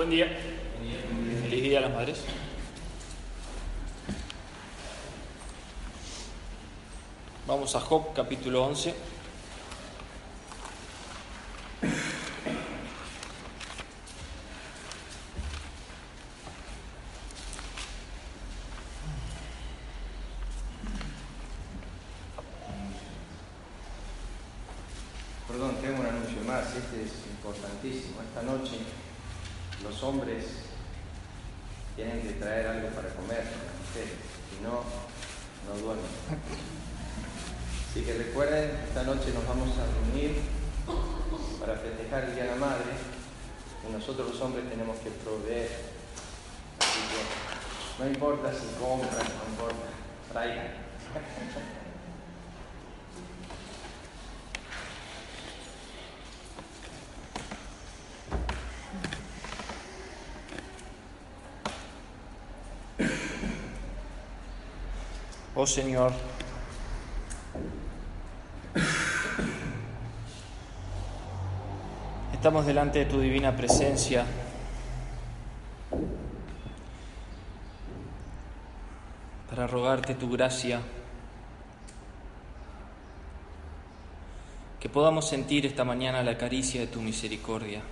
Buen día. Feliz día a las madres. Vamos a Job capítulo 11. Perdón, tengo un anuncio más, este es importantísimo. Esta noche los hombres tienen que traer algo para comer si no, no duermen. Así que recuerden, esta noche nos vamos a reunir para festejar el Día de la Madre y nosotros los hombres tenemos que proveer. Así que no importa si compran, no importa, traigan. Oh Señor, estamos delante de tu divina presencia. para rogarte tu gracia, que podamos sentir esta mañana la caricia de tu misericordia,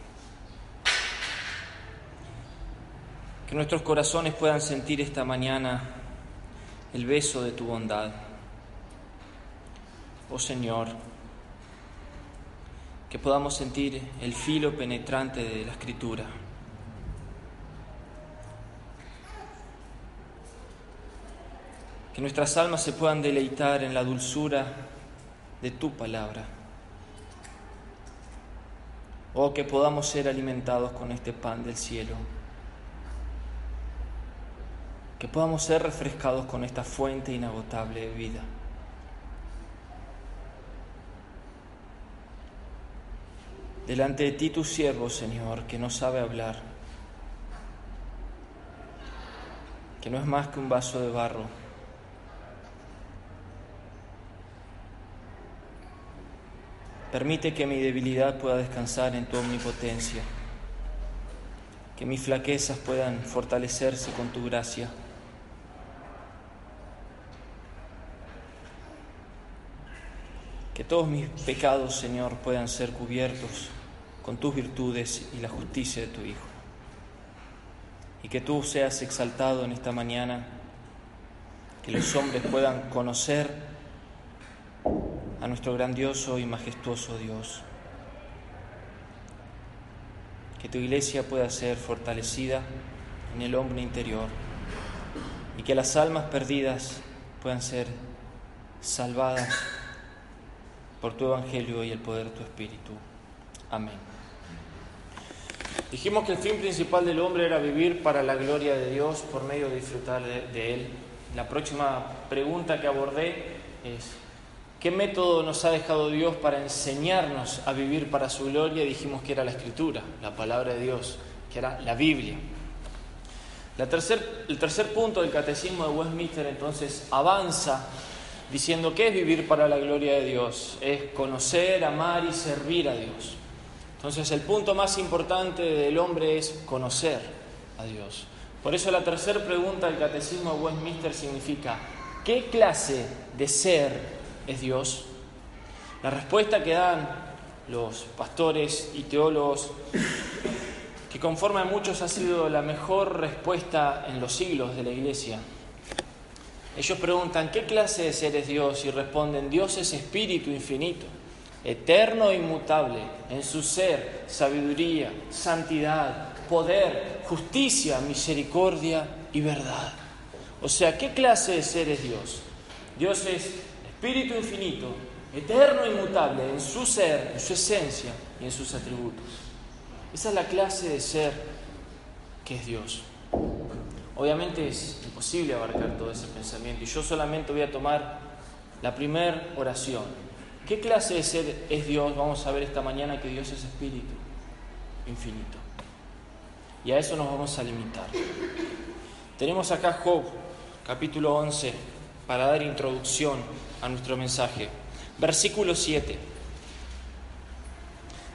que nuestros corazones puedan sentir esta mañana el beso de tu bondad. Oh Señor, que podamos sentir el filo penetrante de la escritura. Que nuestras almas se puedan deleitar en la dulzura de tu palabra. Oh, que podamos ser alimentados con este pan del cielo que podamos ser refrescados con esta fuente inagotable de vida. Delante de ti tu siervo, Señor, que no sabe hablar, que no es más que un vaso de barro. Permite que mi debilidad pueda descansar en tu omnipotencia, que mis flaquezas puedan fortalecerse con tu gracia. Que todos mis pecados, Señor, puedan ser cubiertos con tus virtudes y la justicia de tu Hijo. Y que tú seas exaltado en esta mañana, que los hombres puedan conocer a nuestro grandioso y majestuoso Dios. Que tu iglesia pueda ser fortalecida en el hombre interior y que las almas perdidas puedan ser salvadas por tu Evangelio y el poder de tu Espíritu. Amén. Dijimos que el fin principal del hombre era vivir para la gloria de Dios por medio de disfrutar de, Él. La próxima pregunta que abordé es, ¿qué método nos ha dejado Dios para enseñarnos a vivir para su gloria? Dijimos que era la Escritura, la palabra de Dios, que era la Biblia. La tercer, el tercer punto del catecismo de Westminster entonces avanza diciendo que es vivir para la gloria de Dios, es conocer, amar y servir a Dios. Entonces el punto más importante del hombre es conocer a Dios. Por eso la tercera pregunta del Catecismo de Westminster significa, ¿qué clase de ser es Dios? La respuesta que dan los pastores y teólogos que conforman muchos ha sido la mejor respuesta en los siglos de la Iglesia. Ellos preguntan, ¿qué clase de ser es Dios? Y responden, Dios es espíritu infinito, eterno e inmutable, en su ser, sabiduría, santidad, poder, justicia, misericordia y verdad. O sea, ¿qué clase de ser es Dios? Dios es espíritu infinito, eterno e inmutable en su ser, en su esencia y en sus atributos. Esa es la clase de ser que es Dios. Obviamente es imposible abarcar todo ese pensamiento y yo solamente voy a tomar la primera oración. ¿Qué clase de ser es Dios? Vamos a ver esta mañana que Dios es espíritu infinito. Y a eso nos vamos a limitar. Tenemos acá Job, capítulo 11, para dar introducción a nuestro mensaje. Versículo 7.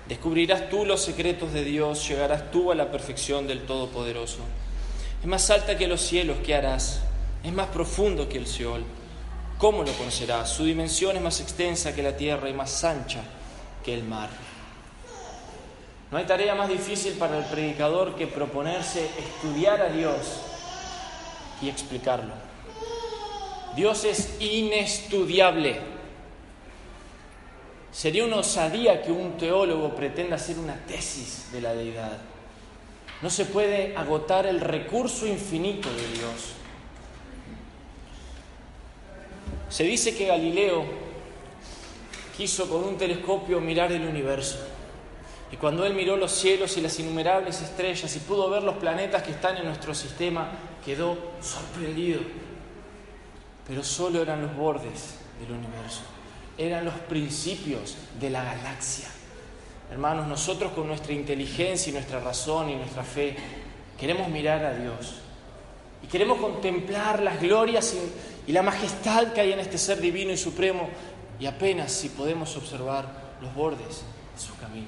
Descubrirás tú los secretos de Dios, llegarás tú a la perfección del Todopoderoso. Es más alta que los cielos, ¿qué harás? Es más profundo que el Seol. ¿Cómo lo conocerás? Su dimensión es más extensa que la tierra y más ancha que el mar. No hay tarea más difícil para el predicador que proponerse estudiar a Dios y explicarlo. Dios es inestudiable. Sería una osadía que un teólogo pretenda hacer una tesis de la deidad. No se puede agotar el recurso infinito de Dios. Se dice que Galileo quiso con un telescopio mirar el universo. Y cuando él miró los cielos y las innumerables estrellas y pudo ver los planetas que están en nuestro sistema, quedó sorprendido. Pero solo eran los bordes del universo, eran los principios de la galaxia. Hermanos, nosotros con nuestra inteligencia y nuestra razón y nuestra fe queremos mirar a Dios y queremos contemplar las glorias y, la majestad que hay en este ser divino y supremo y apenas si podemos observar los bordes de su camino.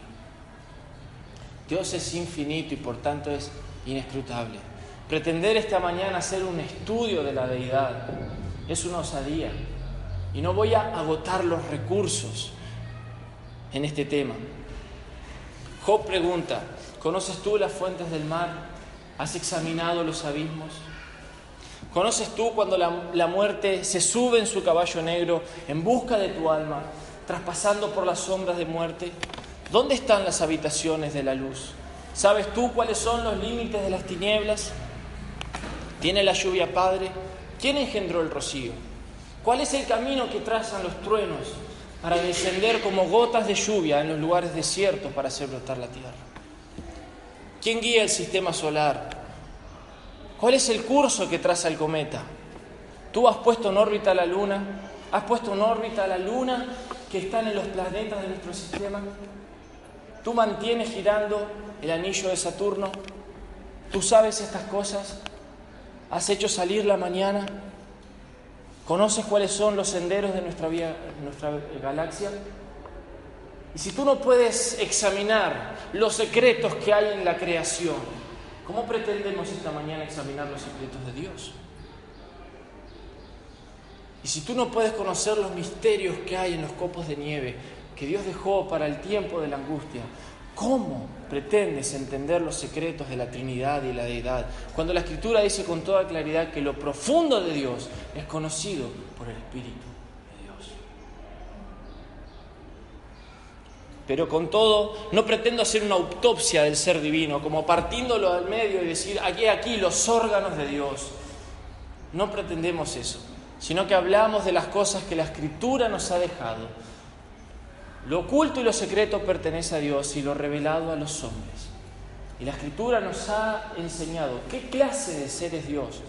Dios es infinito y por tanto es inescrutable. Pretender esta mañana hacer un estudio de la deidad es una osadía y no voy a agotar los recursos en este tema. Job pregunta, ¿conoces tú las fuentes del mar? ¿Has examinado los abismos? ¿Conoces tú cuando la, la, muerte se sube en su caballo negro en busca de tu alma, traspasando por las sombras de muerte? ¿Dónde están las habitaciones de la luz? ¿Sabes tú cuáles son los límites de las tinieblas? ¿Tiene la lluvia padre? ¿Quién engendró el rocío? ¿Cuál es el camino que trazan los truenos para descender como gotas de lluvia en los lugares desiertos para hacer brotar la tierra? ¿Quién guía el sistema solar? ¿Cuál es el curso que traza el cometa? ¿Tú has puesto en órbita la luna? ¿Has puesto en órbita la luna que están en los planetas de nuestro sistema? ¿Tú mantienes girando el anillo de Saturno? ¿Tú sabes estas cosas? ¿Has hecho salir la mañana? ¿Conoces cuáles son los senderos de nuestra, galaxia? Y si tú no puedes examinar los secretos que hay en la creación, ¿cómo pretendemos esta mañana examinar los secretos de Dios? Y si tú no puedes conocer los misterios que hay en los copos de nieve que Dios dejó para el tiempo de la angustia, ¿Cómo pretendes entender los secretos de la Trinidad y la Deidad cuando la Escritura dice con toda claridad que lo profundo de Dios es conocido por el Espíritu de Dios? Pero con todo, no pretendo hacer una autopsia del ser divino, como partiéndolo al medio y decir, aquí, aquí, los órganos de Dios. No pretendemos eso, sino que hablamos de las cosas que la Escritura nos ha dejado lo oculto y lo secreto pertenece a Dios y lo revelado a los hombres. Y la escritura nos ha enseñado qué clase de ser es Dios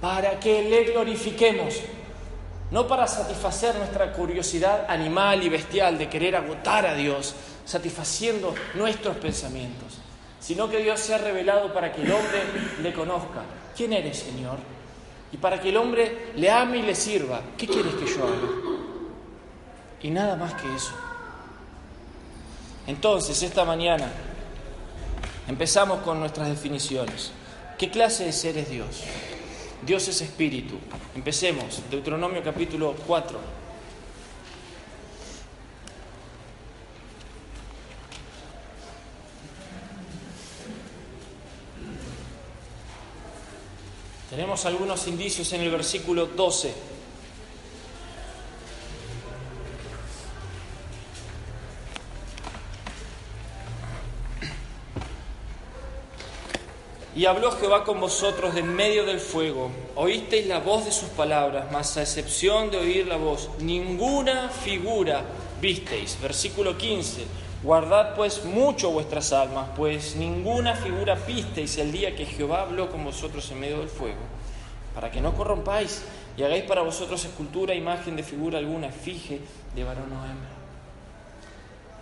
para que le glorifiquemos, no para satisfacer nuestra curiosidad animal y bestial de querer agotar a Dios, satisfaciendo nuestros pensamientos, sino que Dios se ha revelado para que el hombre le conozca. ¿Quién eres, Señor? Y para que el hombre le ame y le sirva. ¿Qué quieres que yo haga? Y nada más que eso. Entonces, esta mañana empezamos con nuestras definiciones. ¿Qué clase de ser es Dios? Dios es espíritu. Empecemos. Deuteronomio capítulo 4. Tenemos algunos indicios en el versículo 12. Y habló Jehová con vosotros de en medio del fuego. Oísteis la voz de sus palabras, mas a excepción de oír la voz, ninguna figura visteis. Versículo 15. Guardad pues mucho vuestras almas, pues ninguna figura visteis el día que Jehová habló con vosotros en medio del fuego, para que no corrompáis y hagáis para vosotros escultura, imagen de figura alguna, fije de varón o hembra.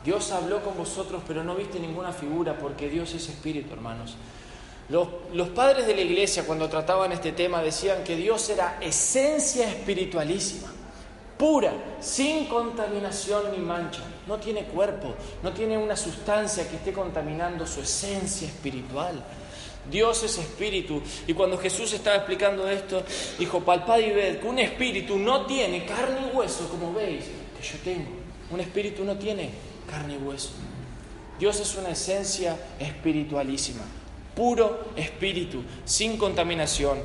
Dios habló con vosotros, pero no viste ninguna figura, porque Dios es espíritu, hermanos. Los, padres de la iglesia, cuando trataban este tema, decían que Dios era esencia espiritualísima, pura, sin contaminación ni mancha. No tiene cuerpo, no tiene una sustancia que esté contaminando su esencia espiritual. Dios es espíritu. Y cuando Jesús estaba explicando esto, dijo, palpad y ved que un espíritu no tiene carne y hueso, como veis, que yo tengo. Un espíritu no tiene carne y hueso. Dios es una esencia espiritualísima, puro espíritu, sin contaminación.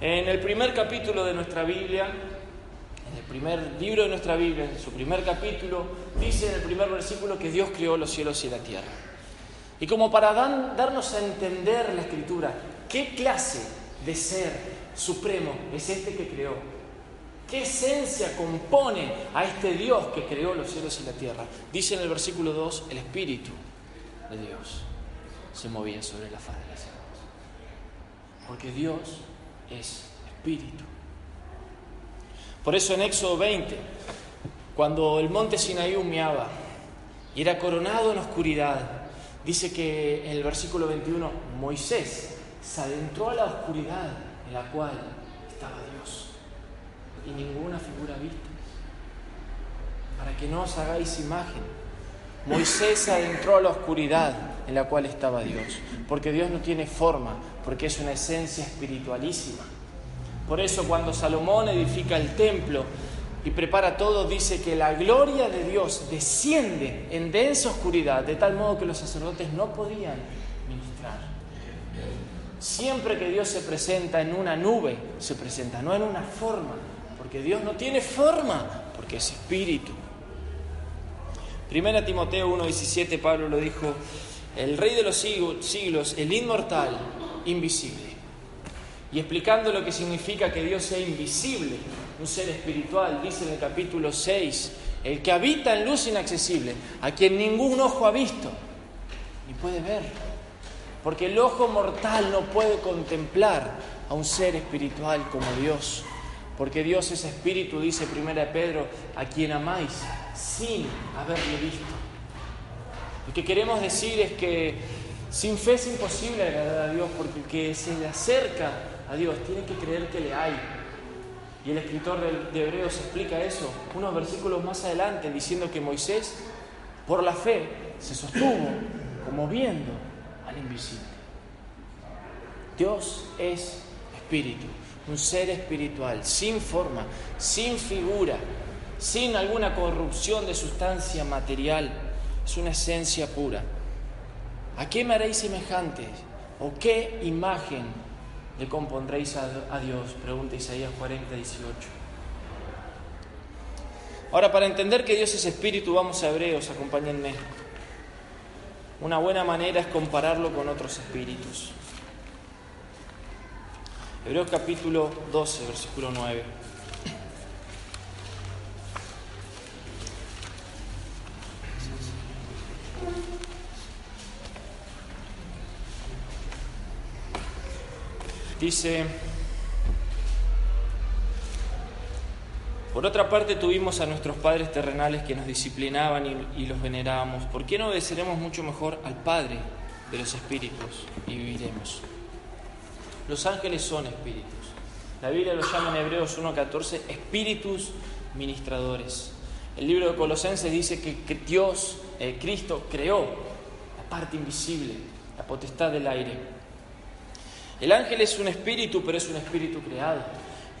En el primer capítulo de nuestra Biblia, en el primer libro de nuestra Biblia, en su primer capítulo, dice en el primer versículo que Dios creó los cielos y la tierra. Y como para darnos a entender la escritura, ¿qué clase de ser supremo es este que creó? ¿Qué esencia compone a este Dios que creó los cielos y la tierra? Dice en el versículo 2, el Espíritu de Dios se movía sobre la faz de las aguas. Porque Dios es Espíritu. Por eso en Éxodo 20, cuando el monte Sinaí humeaba y era coronado en oscuridad, Dice que en el versículo 21, Moisés se adentró a la oscuridad en la cual estaba Dios y ninguna figura vista. Para que no os hagáis imagen. Moisés se adentró a la oscuridad en la cual estaba Dios, porque Dios no tiene forma, porque es una esencia espiritualísima. Por eso cuando Salomón edifica el templo, y prepara todo, dice que la gloria de Dios desciende en densa oscuridad, de tal modo que los sacerdotes no podían ministrar. Siempre que Dios se presenta en una nube, se presenta, no en una forma, porque Dios no tiene forma, porque es espíritu. Primera Timoteo 1:17, Pablo lo dijo, el rey de los siglos, el inmortal, invisible. Y explicando lo que significa que Dios sea invisible, un ser espiritual, dice en el capítulo 6, el que habita en luz inaccesible, a quien ningún ojo ha visto ni puede ver. Porque el ojo mortal no puede contemplar a un ser espiritual como Dios. Porque Dios es espíritu, dice primera de Pedro, a quien amáis sin haberle visto. Lo que queremos decir es que sin fe es imposible agradar a Dios, porque el que se le acerca a Dios tiene que creer que le hay y el escritor de Hebreos explica eso unos versículos más adelante, diciendo que Moisés, por la fe, se sostuvo como viendo al invisible. Dios es espíritu, un ser espiritual, sin forma, sin figura, sin alguna corrupción de sustancia material. Es una esencia pura. ¿A qué me haréis semejantes? ¿O qué imagen le compondréis a, Dios? Pregunta Isaías 40, 18. Ahora, para entender que Dios es espíritu, vamos a Hebreos, acompáñenme. Una buena manera es compararlo con otros espíritus. Hebreos capítulo 12, versículo 9. Dice, por otra parte tuvimos a nuestros padres terrenales que nos disciplinaban y, los venerábamos. ¿Por qué no obedeceremos mucho mejor al Padre de los espíritus y viviremos? Los ángeles son espíritus. La Biblia los llama en Hebreos 1.14 espíritus ministradores. El libro de Colosenses dice que, Dios, eh, Cristo, creó la parte invisible, la potestad del aire. El ángel es un espíritu, pero es un espíritu creado.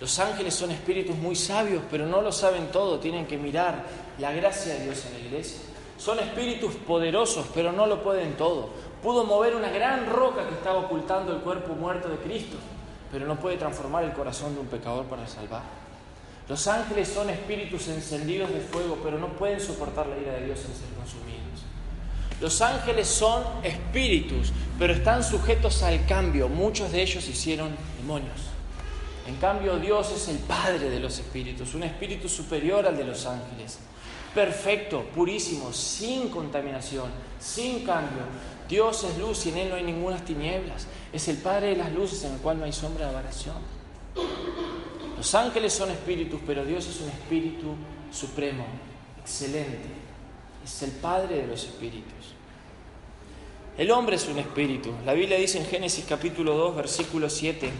Los ángeles son espíritus muy sabios, pero no lo saben todo, tienen que mirar la gracia de Dios en la iglesia. Son espíritus poderosos, pero no lo pueden todo. Pudo mover una gran roca que estaba ocultando el cuerpo muerto de Cristo, pero no puede transformar el corazón de un pecador para salvar. Los ángeles son espíritus encendidos de fuego, pero no pueden soportar la ira de Dios en ser consumidos. Los ángeles son espíritus, pero están sujetos al cambio. Muchos de ellos hicieron demonios. En cambio, Dios es el Padre de los espíritus, un espíritu superior al de los ángeles. Perfecto, purísimo, sin contaminación, sin cambio. Dios es luz y en Él no hay ninguna tinieblas. Es el Padre de las luces en el cual no hay sombra de variación. Los ángeles son espíritus, pero Dios es un espíritu supremo, excelente. Es el Padre de los espíritus. El hombre es un espíritu. La Biblia dice en Génesis capítulo 2, versículo 7,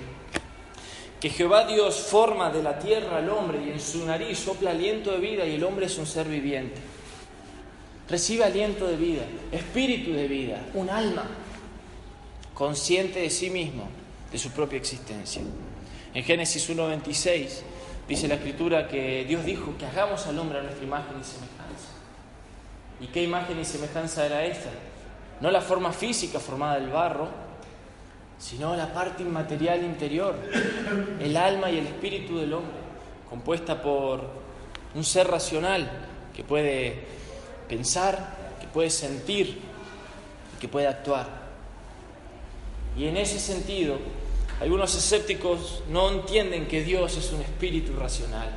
que Jehová Dios forma de la tierra al hombre y en su nariz sopla aliento de vida y el hombre es un ser viviente. Recibe aliento de vida, espíritu de vida, un alma consciente de sí mismo, de su propia existencia. En Génesis 1.26 dice la escritura que Dios dijo que hagamos al hombre a nuestra imagen y semejanza. ¿Y qué imagen y semejanza era esta? No la forma física formada del barro, sino la parte inmaterial interior, el alma y el espíritu del hombre, compuesta por un ser racional que puede pensar, que puede sentir y que puede actuar. Y en ese sentido, algunos escépticos no entienden que Dios es un espíritu racional.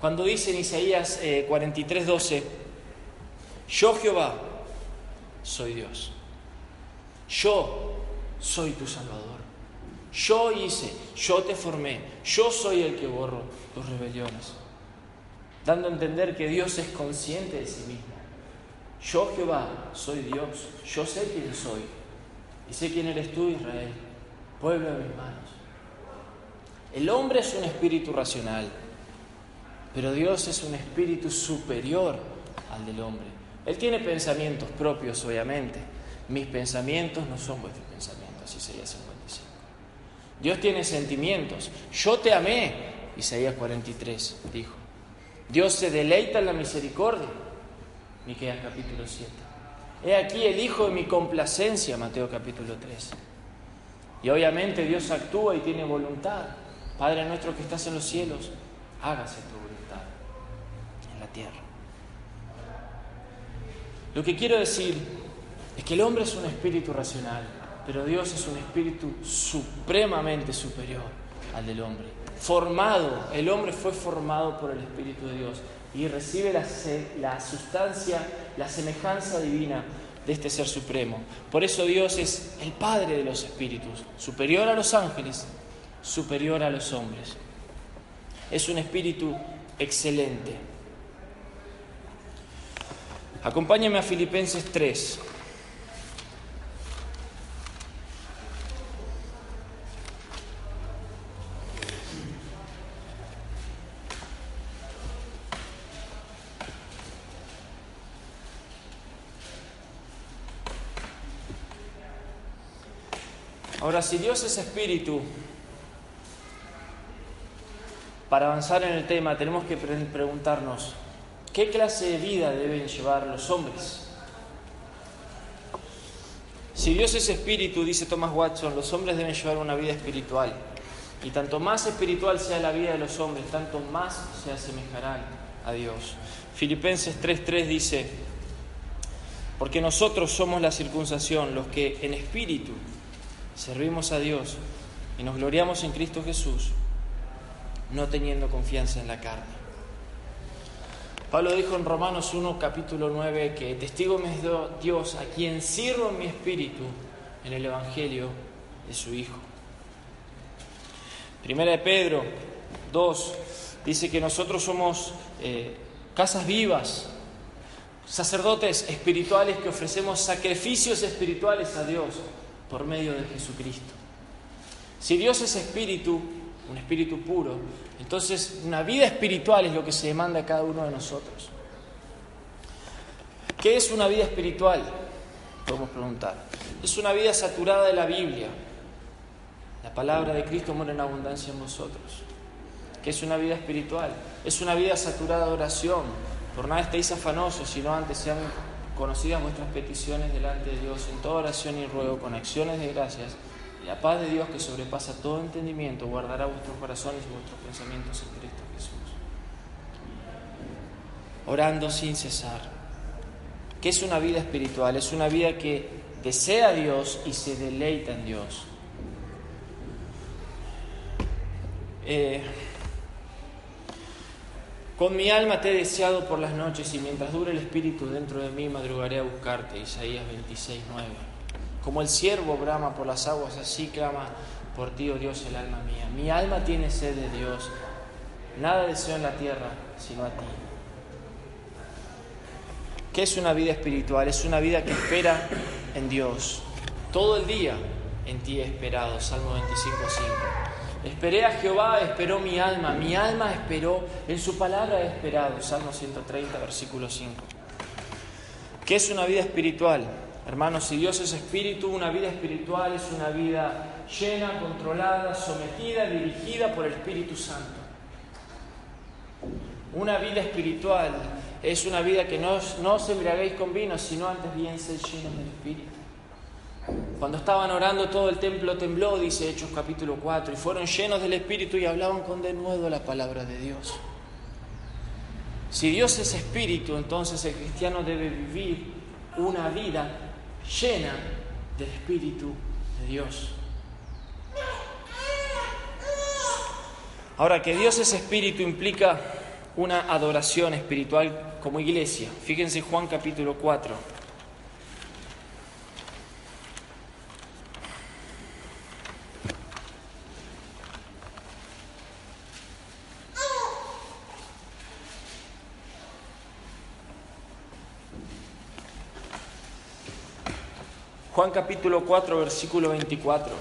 Cuando dice en Isaías 43:12, eh, yo Jehová, soy Dios. Yo soy tu Salvador. Yo hice, yo te formé, yo soy el que borro tus rebeliones. Dando a entender que Dios es consciente de sí mismo. Yo Jehová soy Dios, yo sé quién soy y sé quién eres tú Israel, pueblo de mis manos. El hombre es un espíritu racional, pero Dios es un espíritu superior al del hombre. Él tiene pensamientos propios, obviamente. Mis pensamientos no son vuestros pensamientos, Isaías 55. Dios tiene sentimientos. Yo te amé, Isaías 43 dijo. Dios se deleita en la misericordia, Miqueas capítulo 7. He aquí el Hijo de mi complacencia, Mateo capítulo 3. Y obviamente Dios actúa y tiene voluntad. Padre nuestro que estás en los cielos, hágase tu voluntad en la tierra. Lo que quiero decir es que el hombre es un espíritu racional, pero Dios es un espíritu supremamente superior al del hombre. Formado, el hombre fue formado por el Espíritu de Dios y recibe la, sustancia, la semejanza divina de este ser supremo. Por eso Dios es el Padre de los espíritus, superior a los ángeles, superior a los hombres. Es un espíritu excelente. Acompáñame a Filipenses 3. Ahora, si Dios es espíritu, para avanzar en el tema tenemos que preguntarnos, ¿Qué clase de vida deben llevar los hombres? Si Dios es espíritu, dice Thomas Watson, los hombres deben llevar una vida espiritual. Y tanto más espiritual sea la vida de los hombres, tanto más se asemejarán a Dios. Filipenses 3:3 dice, porque nosotros somos la circuncisión, los que en espíritu servimos a Dios y nos gloriamos en Cristo Jesús, no teniendo confianza en la carne. Pablo dijo en Romanos 1, capítulo 9, que testigo me es Dios a quien sirvo en mi espíritu en el Evangelio de su Hijo. Primera de Pedro 2 dice que nosotros somos eh, casas vivas, sacerdotes espirituales que ofrecemos sacrificios espirituales a Dios por medio de Jesucristo. Si Dios es espíritu, un espíritu puro, entonces, una vida espiritual es lo que se demanda a cada uno de nosotros. ¿Qué es una vida espiritual? Podemos preguntar. Es una vida saturada de la Biblia. La palabra de Cristo muere en abundancia en vosotros. ¿Qué es una vida espiritual? Es una vida saturada de oración. Por nada estéis afanosos, sino antes sean conocidas vuestras peticiones delante de Dios en toda oración y ruego con acciones de gracias la paz de Dios que sobrepasa todo entendimiento guardará vuestros corazones y vuestros pensamientos en Cristo Jesús. Orando sin cesar. ¿Qué es una vida espiritual? Es una vida que desea a Dios y se deleita en Dios. Eh, con mi alma te he deseado por las noches y mientras dure el espíritu dentro de mí madrugaré a buscarte. Isaías 26, 9. Como el siervo brama por las aguas, así clama por ti, oh Dios, el alma mía. Mi alma tiene sed de Dios. Nada deseo en la tierra sino a ti. ¿Qué es una vida espiritual? Es una vida que espera en Dios. Todo el día en ti he esperado. Salmo 25, 5. Esperé a Jehová, esperó mi alma, mi alma esperó, en su palabra he esperado. Salmo 130, versículo 5. ¿Qué es una vida espiritual? Hermanos, si Dios es espíritu, una vida espiritual es una vida llena, controlada, sometida, dirigida por el Espíritu Santo. Una vida espiritual es una vida que no, no os embriaguéis con vino, sino antes bien ser llenos del Espíritu. Cuando estaban orando todo el templo tembló, dice Hechos capítulo 4, y fueron llenos del Espíritu y hablaban con denuedo la palabra de Dios. Si Dios es Espíritu, entonces el cristiano debe vivir una vida llena del Espíritu de Dios. Ahora, que Dios es Espíritu implica una adoración espiritual como iglesia. Fíjense Juan capítulo 4. Juan capítulo 4, versículo 24.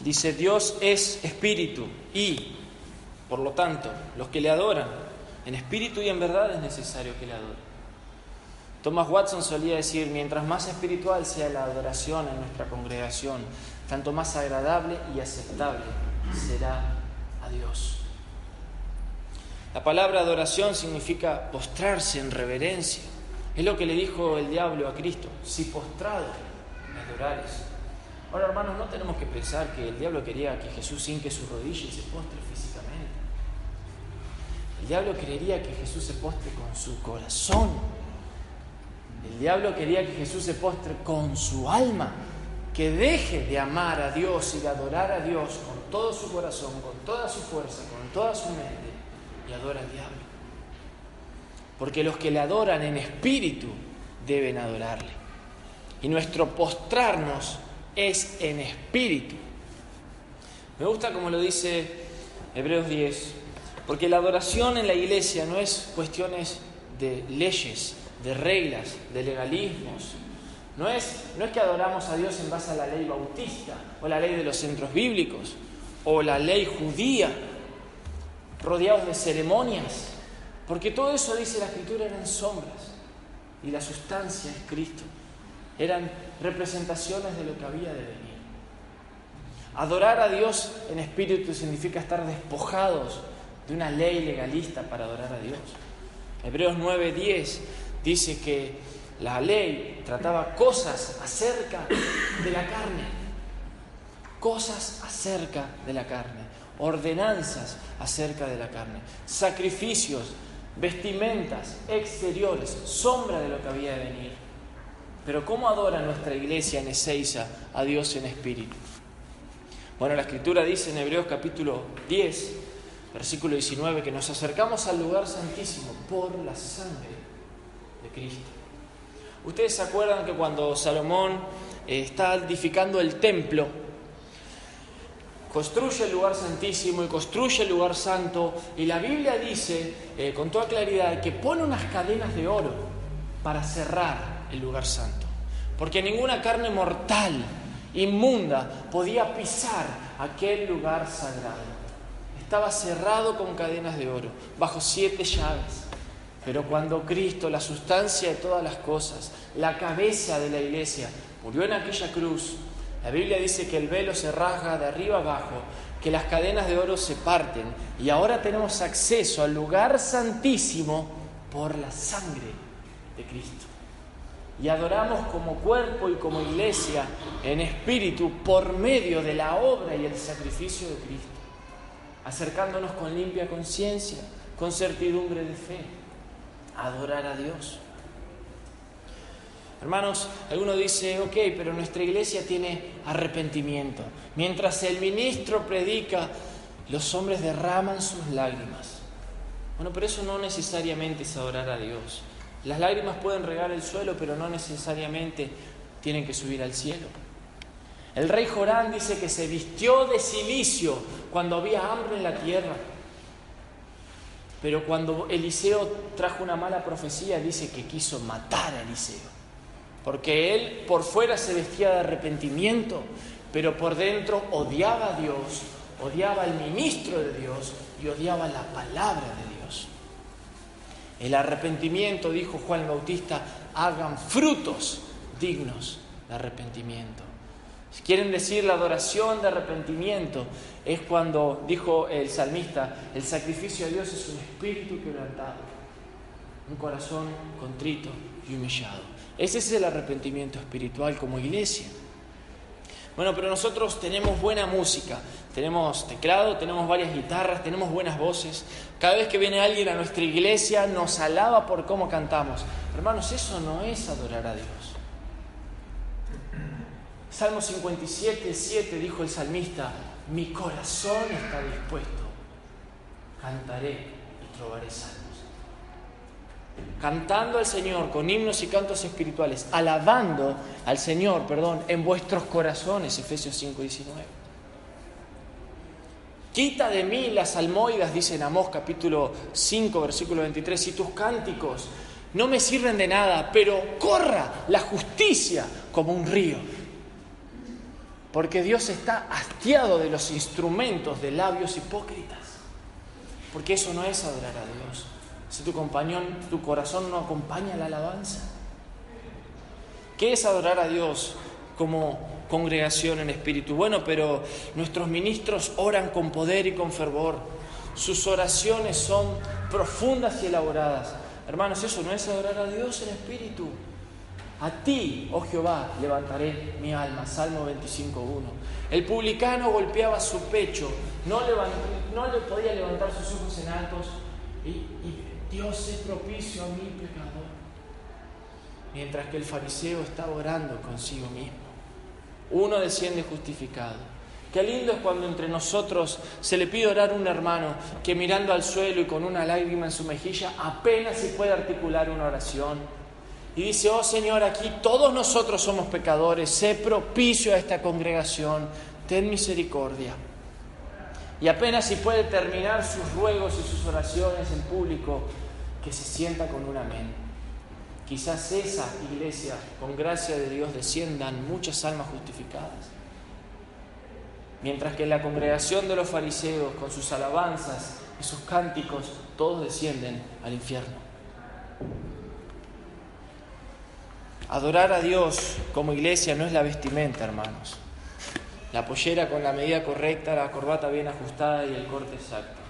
Dice, Dios es espíritu y, por lo tanto, los que le adoran, en espíritu y en verdad es necesario que le adoren. Thomas Watson solía decir, mientras más espiritual sea la adoración en nuestra congregación, tanto más agradable y aceptable será a Dios. La palabra adoración significa postrarse en reverencia. Es lo que le dijo el diablo a Cristo, si postrado me adorares. Ahora hermanos, no tenemos que pensar que el diablo quería que Jesús hinque su rodilla y se postre físicamente. El diablo quería que Jesús se postre con su corazón. El diablo quería que Jesús se postre con su alma, que deje de amar a Dios y de adorar a Dios con todo su corazón, con toda su fuerza, con toda su mente y adora al diablo. Porque los que le adoran en espíritu deben adorarle. Y nuestro postrarnos es en espíritu. Me gusta como lo dice Hebreos 10, porque la adoración en la iglesia no es cuestiones de leyes, de reglas, de legalismos. No es, no es que adoramos a Dios en base a la ley bautista o la ley de los centros bíblicos o la ley judía rodeados de ceremonias, porque todo eso, dice la escritura, eran sombras y la sustancia es Cristo. Eran representaciones de lo que había de venir. Adorar a Dios en espíritu significa estar despojados de una ley legalista para adorar a Dios. Hebreos 9:10 dice que la ley trataba cosas acerca de la carne, cosas acerca de la carne ordenanzas acerca de la carne, sacrificios, vestimentas exteriores, sombra de lo que había de venir. Pero ¿cómo adora nuestra iglesia en Ezeiza a Dios en espíritu? Bueno, la escritura dice en Hebreos capítulo 10, versículo 19, que nos acercamos al lugar santísimo por la sangre de Cristo. Ustedes se acuerdan que cuando Salomón eh, está edificando el templo, construye el lugar santísimo y construye el lugar santo. Y la Biblia dice eh, con toda claridad que pone unas cadenas de oro para cerrar el lugar santo. Porque ninguna carne mortal, inmunda, podía pisar aquel lugar sagrado. Estaba cerrado con cadenas de oro, bajo siete llaves. Pero cuando Cristo, la sustancia de todas las cosas, la cabeza de la iglesia, murió en aquella cruz, la Biblia dice que el velo se rasga de arriba abajo, que las cadenas de oro se parten y ahora tenemos acceso al lugar santísimo por la sangre de Cristo. Y adoramos como cuerpo y como iglesia en espíritu por medio de la obra y el sacrificio de Cristo. acercándonos con limpia conciencia, con certidumbre de fe, a adorar a Dios. Hermanos, alguno dice, ok, pero nuestra iglesia tiene arrepentimiento. Mientras el ministro predica, los hombres derraman sus lágrimas. Bueno, pero eso no necesariamente es adorar a Dios. Las lágrimas pueden regar el suelo, pero no necesariamente tienen que subir al cielo. El rey Jorán dice que se vistió de silicio cuando había hambre en la tierra. Pero cuando Eliseo trajo una mala profecía, dice que quiso matar a Eliseo. Porque él por fuera se vestía de arrepentimiento, pero por dentro odiaba a Dios, odiaba al ministro de Dios y odiaba la palabra de Dios. El arrepentimiento, dijo Juan Bautista, hagan frutos dignos de arrepentimiento. Si quieren decir la adoración de arrepentimiento, es cuando dijo el salmista, el sacrificio a Dios es un espíritu quebrantado, un corazón contrito y humillado. Ese es el arrepentimiento espiritual como iglesia. Bueno, pero nosotros tenemos buena música, tenemos teclado, tenemos varias guitarras, tenemos buenas voces. Cada vez que viene alguien a nuestra iglesia nos alaba por cómo cantamos. Hermanos, eso no es adorar a Dios. Salmo 57, 7 dijo el salmista, mi corazón está dispuesto, cantaré y trovaré salmos. Cantando al Señor con himnos y cantos espirituales, alabando al Señor, perdón, en vuestros corazones, Efesios 5, 19. Quita de mí las almoidas, dice Amós capítulo 5, versículo 23, y tus cánticos no me sirven de nada, pero corra la justicia como un río porque Dios está hastiado de los instrumentos de labios hipócritas. Porque eso no es adorar a Dios. Si tu compañón, tu corazón no acompaña la alabanza. ¿Qué es adorar a Dios como congregación en espíritu? Bueno, pero nuestros ministros oran con poder y con fervor. Sus oraciones son profundas y elaboradas. Hermanos, eso no es adorar a Dios en espíritu. A ti, oh Jehová, levantaré mi alma. Salmo 25.1. El publicano golpeaba su pecho, no, no, le podía levantar sus ojos en altos y, y Dios es propicio a mi pecador. Mientras que el fariseo estaba orando consigo mismo. Uno desciende justificado. Qué lindo es cuando entre nosotros se le pide orar a un hermano que mirando al suelo y con una lágrima en su mejilla apenas se puede articular una oración y dice, oh Señor, aquí todos nosotros somos pecadores, sé propicio a esta congregación, ten misericordia. Y apenas si puede terminar sus ruegos y sus oraciones en público, que se sienta con un amén. Quizás esa iglesia, con gracia de Dios, desciendan muchas almas justificadas. Mientras que la congregación de los fariseos, con sus alabanzas y sus cánticos, todos descienden al infierno. Adorar a Dios como iglesia no es la vestimenta, hermanos. La pollera con la medida correcta, la corbata bien ajustada y el corte exacto.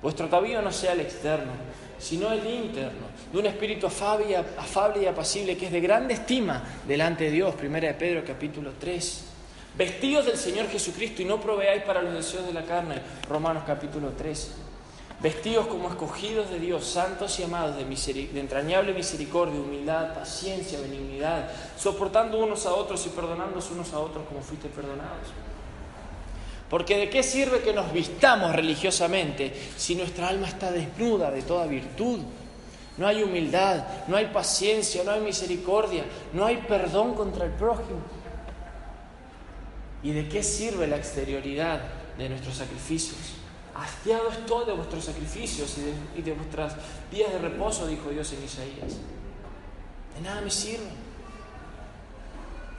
Vuestro atavío no sea el externo, sino el interno, de un espíritu afable y apacible que es de grande estima delante de Dios. Primera de Pedro capítulo 3. Vestidos del Señor Jesucristo y no proveáis para los deseos de la carne. Romanos capítulo 3 vestidos como escogidos de Dios, santos y amados, de, entrañable misericordia, humildad, paciencia, benignidad, soportando unos a otros y perdonándonos unos a otros como fuiste perdonados. Porque de qué sirve que nos vistamos religiosamente si nuestra alma está desnuda de toda virtud. No hay humildad, no hay paciencia, no hay misericordia, no hay perdón contra el prójimo. ¿Y de qué sirve la exterioridad de nuestros sacrificios? Hastiado estoy de vuestros sacrificios y de, vuestras días de reposo, dijo Dios en Isaías. De nada me sirve.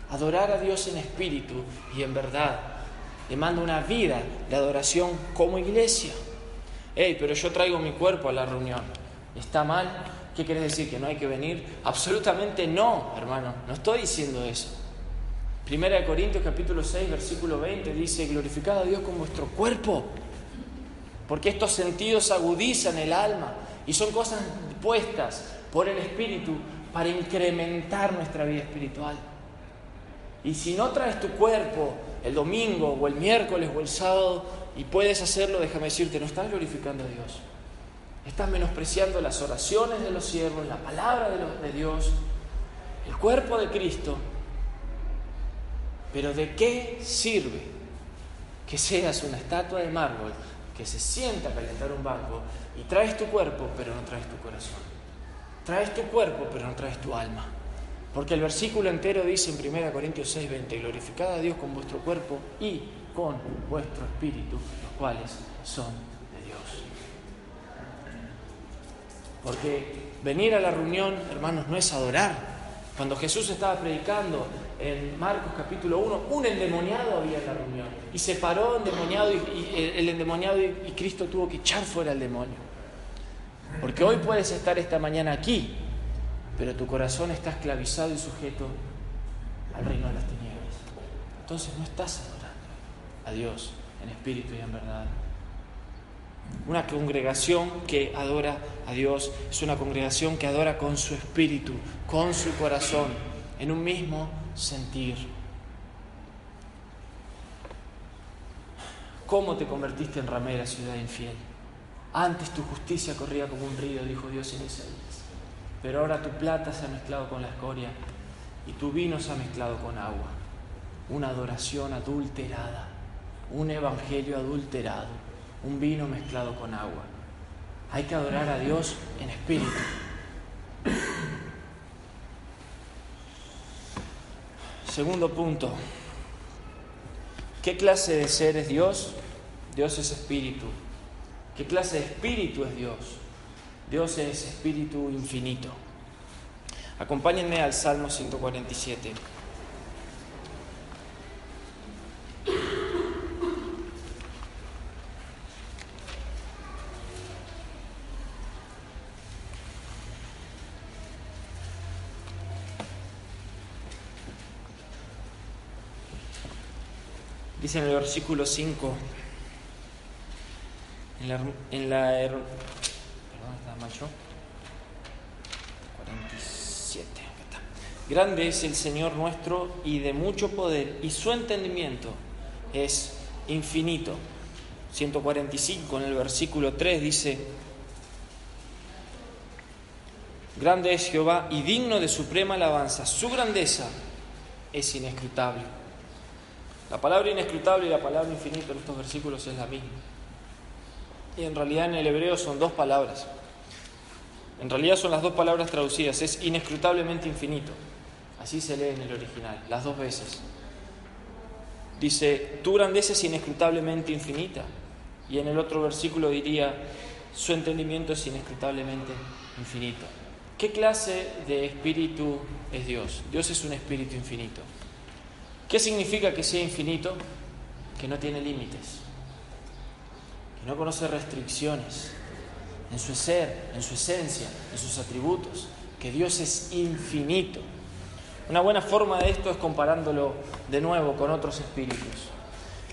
Adorar a Dios en espíritu y en verdad demanda una vida de adoración como iglesia. Hey, pero yo traigo mi cuerpo a la reunión. ¿Está mal? ¿Qué quiere decir? ¿Que no hay que venir? Absolutamente no, hermano. No estoy diciendo eso. Primera de Corintios capítulo 6, versículo 20 dice, glorificad a Dios con vuestro cuerpo porque estos sentidos agudizan el alma y son cosas puestas por el Espíritu para incrementar nuestra vida espiritual. Y si no traes tu cuerpo el domingo o el miércoles o el sábado, y puedes hacerlo, déjame decirte, no estás glorificando a Dios. Estás menospreciando las oraciones de los siervos, la palabra de, de Dios, el cuerpo de Cristo. Pero ¿de qué sirve que seas una estatua de mármol que se sienta a calentar un banco y traes tu cuerpo, pero no traes tu corazón? Traes tu cuerpo, pero no traes tu alma. Porque el versículo entero dice en 1 Corintios 6, 20, glorificad a Dios con vuestro cuerpo y con vuestro espíritu, los cuales son Porque venir a la reunión, hermanos, no es adorar. Cuando Jesús estaba predicando en Marcos capítulo 1, un endemoniado había en la reunión. Y se paró y, el endemoniado y, Cristo tuvo que echar fuera al demonio. Porque hoy puedes estar esta mañana aquí, pero tu corazón está esclavizado y sujeto al reino de las tinieblas. Entonces no estás adorando a Dios en espíritu y en verdad. Una congregación que adora a Dios es una congregación que adora con su espíritu, con su corazón, en un mismo sentir. ¿Cómo te convertiste en ramera, ciudad infiel? Antes tu justicia corría como un río, dijo Dios en Isaías. Pero ahora tu plata se ha mezclado con la escoria y tu vino se ha mezclado con agua. Una adoración adulterada, un evangelio adulterado un vino mezclado con agua. Hay que adorar a Dios en espíritu. Segundo punto. ¿Qué clase de ser es Dios? Dios es espíritu. ¿Qué clase de espíritu es Dios? Dios es espíritu infinito. Acompáñenme al Salmo 147. Dice en el versículo 5, en la... En la perdón, está macho. 47. Grande es el Señor nuestro y de mucho poder, y su entendimiento es infinito. 145 en el versículo 3 dice, Grande es Jehová y digno de suprema alabanza, su grandeza es inescrutable. La palabra inescrutable y la palabra infinito en estos versículos es la misma. Y en realidad en el hebreo son dos palabras. En realidad son las dos palabras traducidas. Es inescrutablemente infinito. Así se lee en el original, las dos veces. Dice, tu grandeza es inescrutablemente infinita. Y en el otro versículo diría, su entendimiento es inescrutablemente infinito. ¿Qué clase de espíritu es Dios? Dios es un espíritu infinito. ¿Qué significa que sea infinito? Que no tiene límites, que no conoce restricciones en su ser, en su esencia, en sus atributos, que Dios es infinito. Una buena forma de esto es comparándolo de nuevo con otros espíritus.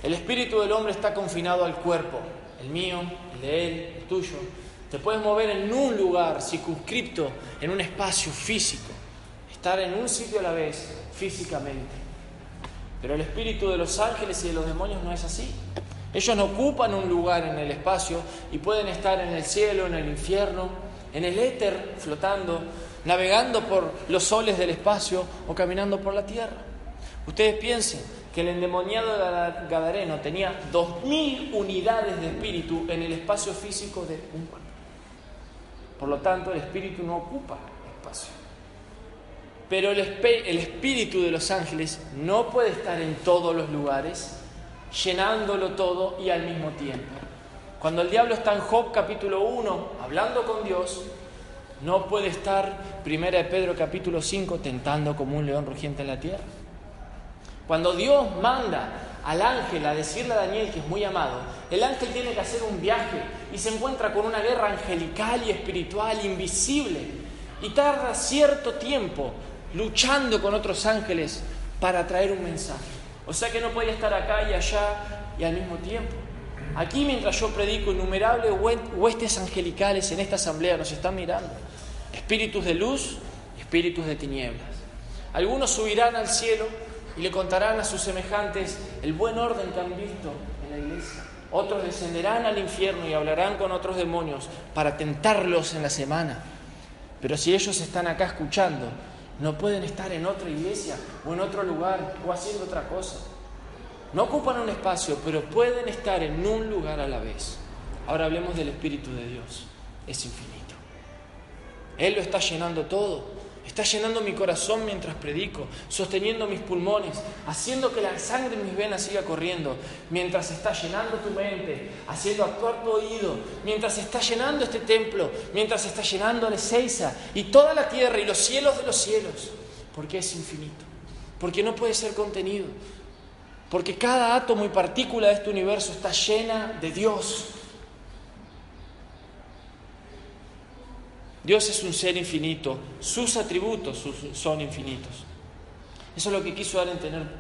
El espíritu del hombre está confinado al cuerpo, el mío, el de él, el tuyo. Te puedes mover en un lugar circunscripto, en un espacio físico, estar en un sitio a la vez físicamente. Pero el espíritu de los ángeles y de los demonios no es así. Ellos no ocupan un lugar en el espacio y pueden estar en el cielo, en el infierno, en el éter, flotando, navegando por los soles del espacio o caminando por la tierra. Ustedes piensen que el endemoniado Gadareno tenía dos mil unidades de espíritu en el espacio físico de un cuerpo. Por lo tanto, el espíritu no ocupa espacio. Pero el, espíritu de los ángeles no puede estar en todos los lugares, llenándolo todo y al mismo tiempo. Cuando el diablo está en Job capítulo 1, hablando con Dios, no puede estar, primera de Pedro capítulo 5, tentando como un león rugiente en la tierra. Cuando Dios manda al ángel a decirle a Daniel que es muy amado, el ángel tiene que hacer un viaje y se encuentra con una guerra angelical y espiritual invisible y tarda cierto tiempo luchando con otros ángeles para traer un mensaje. O sea que no puede estar acá y allá y al mismo tiempo. Aquí mientras yo predico, innumerables huestes angelicales en esta asamblea nos están mirando. Espíritus de luz, espíritus de tinieblas. Algunos subirán al cielo y le contarán a sus semejantes el buen orden que han visto en la iglesia. Otros descenderán al infierno y hablarán con otros demonios para tentarlos en la semana. Pero si ellos están acá escuchando, no pueden estar en otra iglesia o en otro lugar o haciendo otra cosa. No ocupan un espacio, pero pueden estar en un lugar a la vez. Ahora hablemos del Espíritu de Dios. Es infinito. Él lo está llenando todo. Está llenando mi corazón mientras predico, sosteniendo mis pulmones, haciendo que la sangre en mis venas siga corriendo, mientras está llenando tu mente, haciendo actuar tu oído, mientras está llenando este templo, mientras está llenando Ezeiza y toda la tierra y los cielos de los cielos, porque es infinito, porque no puede ser contenido, porque cada átomo y partícula de este universo está llena de Dios, Dios es un ser infinito, sus atributos son infinitos. Eso es lo que quiso dar a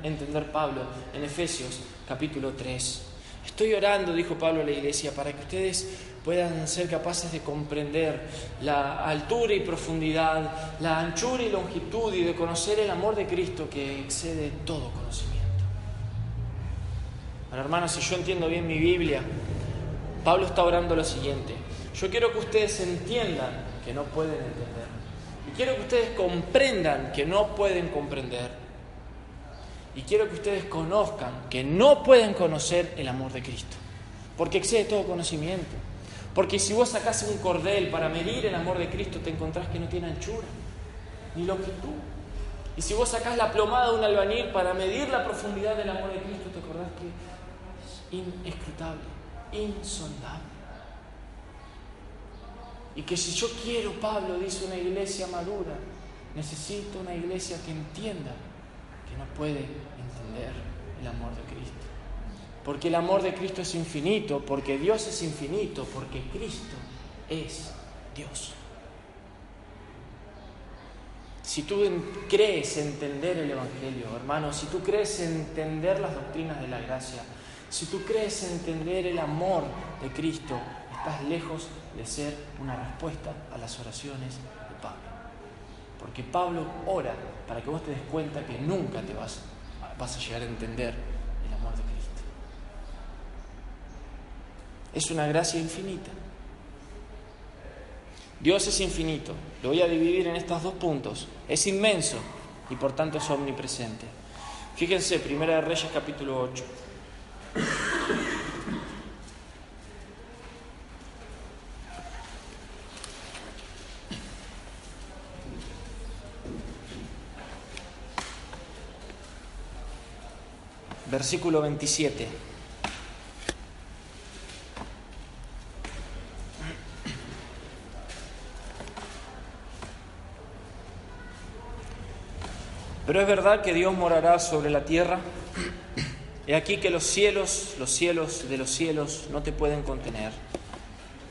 entender, Pablo en Efesios capítulo 3. Estoy orando, dijo Pablo a la iglesia, para que ustedes puedan ser capaces de comprender la altura y profundidad, la anchura y longitud y de conocer el amor de Cristo que excede todo conocimiento. Bueno, hermanos, si yo entiendo bien mi Biblia, Pablo está orando lo siguiente. Yo quiero que ustedes entiendan que no pueden entender. Y quiero que ustedes comprendan que no pueden comprender. Y quiero que ustedes conozcan que no pueden conocer el amor de Cristo. Porque excede todo conocimiento. Porque si vos sacás un cordel para medir el amor de Cristo, te encontrás que no tiene anchura ni longitud. Y si vos sacás la plomada de un albañil para medir la profundidad del amor de Cristo, te acordás que es inescrutable, insondable. Y que si yo quiero, Pablo dice, una iglesia madura, necesito una iglesia que entienda que no puede entender el amor de Cristo. Porque el amor de Cristo es infinito, porque Dios es infinito, porque Cristo es Dios. Si tú crees entender el Evangelio, hermano, si tú crees entender las doctrinas de la gracia, si tú crees entender el amor de Cristo, estás lejos de ser una respuesta a las oraciones de Pablo. Porque Pablo ora para que vos te des cuenta que nunca te vas, vas a llegar a entender el amor de Cristo. Es una gracia infinita. Dios es infinito. Lo voy a dividir en estos dos puntos. Es inmenso y por tanto es omnipresente. Fíjense, Primera de Reyes capítulo 8. Versículo 27. Pero es verdad que Dios morará sobre la tierra. He aquí que los cielos, los cielos de los cielos no te pueden contener.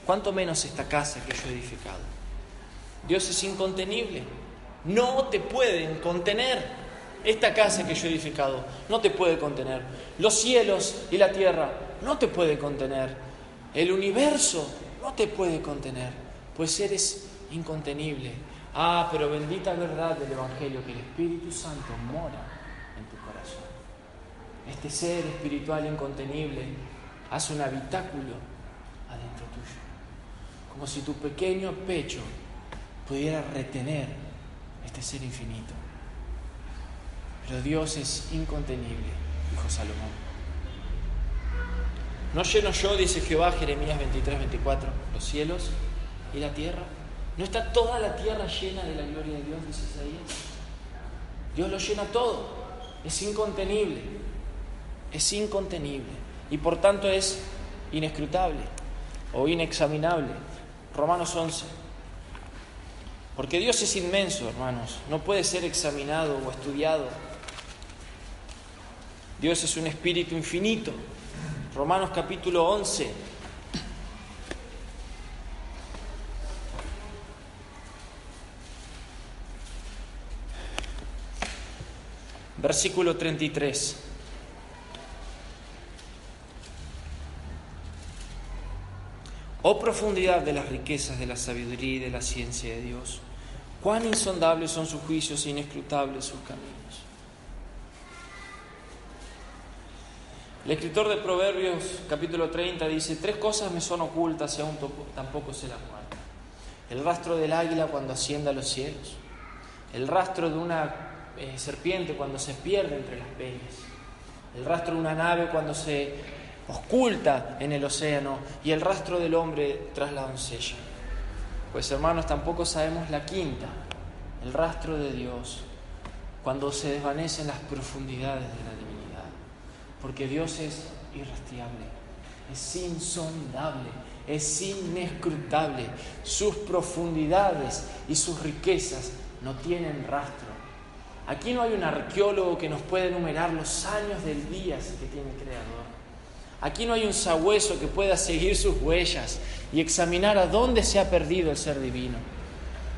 Cuanto menos esta casa que yo he edificado. Dios es incontenible. No te pueden contener. Esta casa que yo he edificado no te puede contener. Los cielos y la tierra no te puede contener. El universo no te puede contener, pues eres incontenible. Ah, pero bendita verdad del Evangelio, que el Espíritu Santo mora en tu corazón. Este ser espiritual incontenible hace un habitáculo adentro tuyo, como si tu pequeño pecho pudiera retener este ser infinito. Pero Dios es incontenible, dijo Salomón. ¿No lleno yo, dice Jehová, Jeremías 23, 24, los cielos y la tierra? ¿No está toda la tierra llena de la gloria de Dios, dice Isaías? Dios lo llena todo, es incontenible, es incontenible y por tanto es inescrutable o inexaminable. Romanos 11. Porque Dios es inmenso, hermanos, no puede ser examinado o estudiado Dios es un espíritu infinito. Romanos capítulo 11. Versículo 33. Oh profundidad de las riquezas de la sabiduría y de la ciencia de Dios, cuán insondables son sus juicios e inescrutables sus caminos. El escritor de Proverbios capítulo 30 dice, tres cosas me son ocultas y aún tampoco se las muerta. El rastro del águila cuando ascienda a los cielos, el rastro de una eh, serpiente cuando se pierde entre las peñas, el rastro de una nave cuando se oculta en el océano y el rastro del hombre tras la doncella. Pues hermanos, tampoco sabemos la quinta, el rastro de Dios, cuando se desvanece en las profundidades de la divinidad. Porque Dios es irrastreable, es insondable, es inescrutable. Sus profundidades y sus riquezas no tienen rastro. Aquí no hay un arqueólogo que nos pueda enumerar los años del día que tiene el Creador. Aquí no hay un sabueso que pueda seguir sus huellas y examinar a dónde se ha perdido el ser divino.